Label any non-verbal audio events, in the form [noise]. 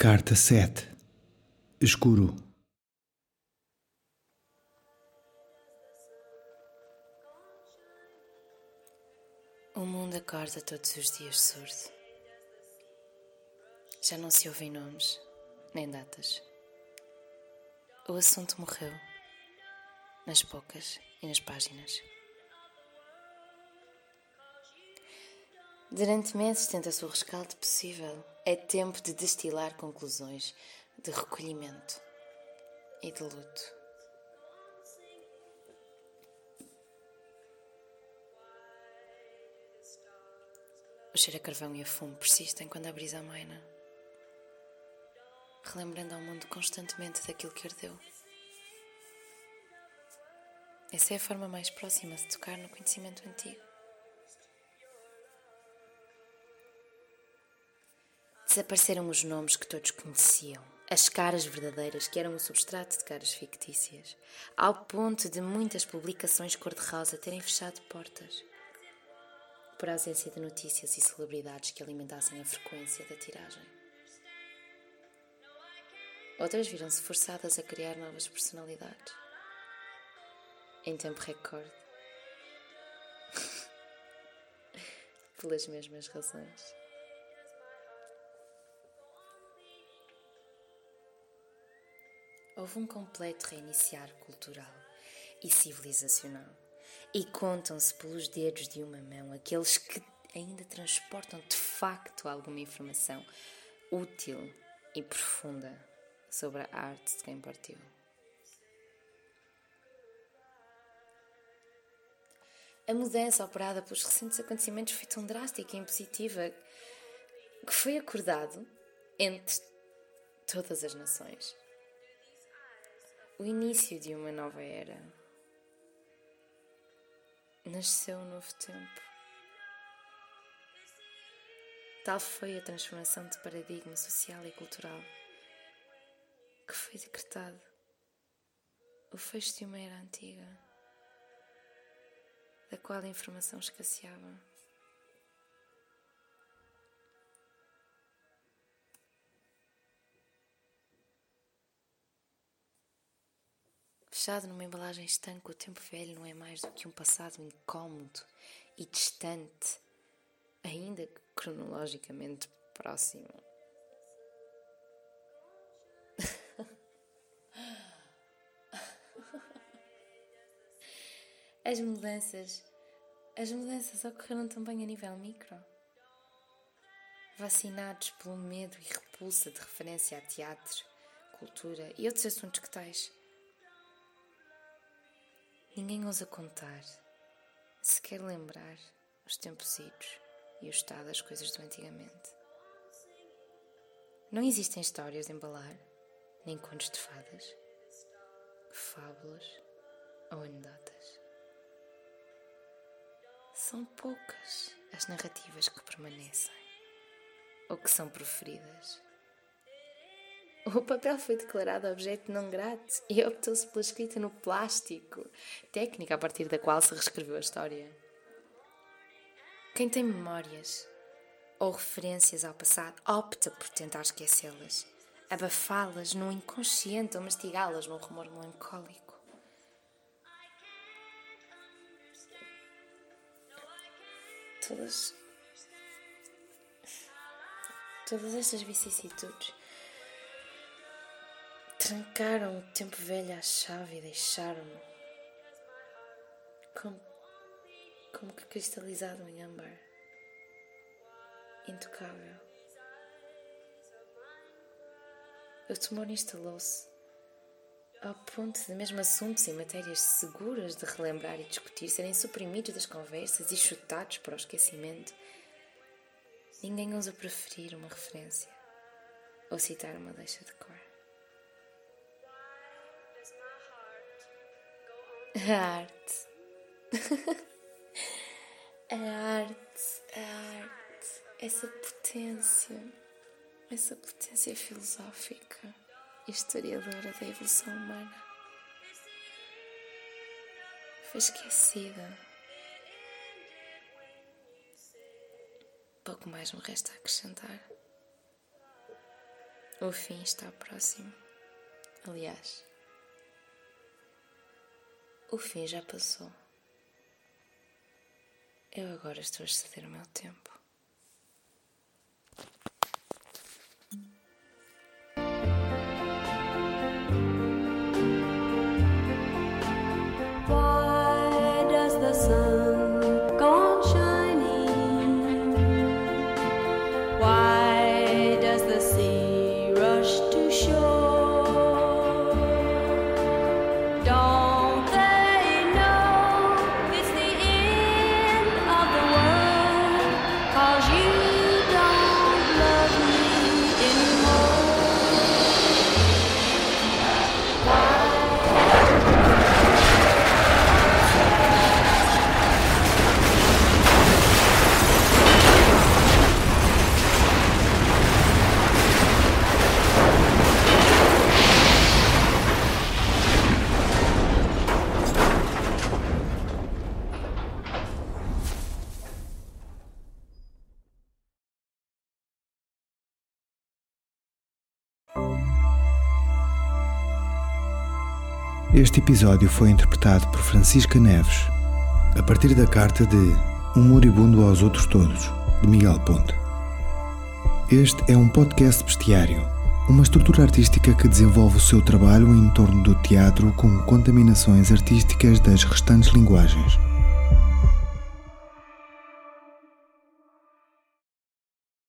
Carta 7 Escuro O mundo acorda todos os dias surdo. Já não se ouvem nomes, nem datas. O assunto morreu, nas poucas e nas páginas. Durante meses tenta-se o rescaldo possível. É tempo de destilar conclusões, de recolhimento e de luto. O cheiro a carvão e a fumo persistem quando a brisa amaina, relembrando ao mundo constantemente daquilo que ardeu. Essa é a forma mais próxima de tocar no conhecimento antigo. Desapareceram os nomes que todos conheciam, as caras verdadeiras que eram o substrato de caras fictícias, ao ponto de muitas publicações cor-de-rosa terem fechado portas por ausência de notícias e celebridades que alimentassem a frequência da tiragem. Outras viram-se forçadas a criar novas personalidades. Em tempo recorde. [laughs] Pelas mesmas razões. houve um completo reiniciar cultural e civilizacional. E contam-se pelos dedos de uma mão aqueles que ainda transportam de facto alguma informação útil e profunda sobre a arte de quem partiu. A mudança operada pelos recentes acontecimentos foi tão drástica e impositiva que foi acordado entre todas as nações o início de uma nova era. Nasceu um novo tempo. Tal foi a transformação de paradigma social e cultural que foi decretado o fecho de uma era antiga, da qual a informação escasseava. Fechado numa embalagem estanque, o tempo velho não é mais do que um passado incômodo e distante, ainda que cronologicamente próximo. [laughs] As mudanças, as mudanças ocorreram também a nível micro. Vacinados pelo medo e repulsa de referência a teatro, cultura e outros assuntos que tais Ninguém ousa contar, sequer lembrar os tempos idos e o estado das coisas do antigamente. Não existem histórias de embalar, nem contos de fadas, fábulas ou anedotas. São poucas as narrativas que permanecem ou que são proferidas o papel foi declarado objeto não grato e optou-se pela escrita no plástico, técnica a partir da qual se reescreveu a história. Quem tem memórias ou referências ao passado opta por tentar esquecê-las, abafá-las no inconsciente ou mastigá-las num rumor melancólico. Todas. Todas estas vicissitudes Trancaram o tempo velho à chave e deixaram-me como, como que cristalizado em âmbar, intocável. O tumor instalou-se ao ponto de mesmo assuntos e matérias seguras de relembrar e discutir serem suprimidos das conversas e chutados para o esquecimento. Ninguém ousa preferir uma referência ou citar uma deixa de cor. A arte. A [laughs] arte, a arte, essa potência, essa potência filosófica e historiadora da evolução humana foi esquecida. Pouco mais me resta acrescentar. O fim está próximo. Aliás, o fim já passou. Eu agora estou a exceder o meu tempo. Este episódio foi interpretado por Francisca Neves, a partir da carta de Um Moribundo aos Outros Todos, de Miguel Ponte. Este é um podcast bestiário, uma estrutura artística que desenvolve o seu trabalho em torno do teatro com contaminações artísticas das restantes linguagens.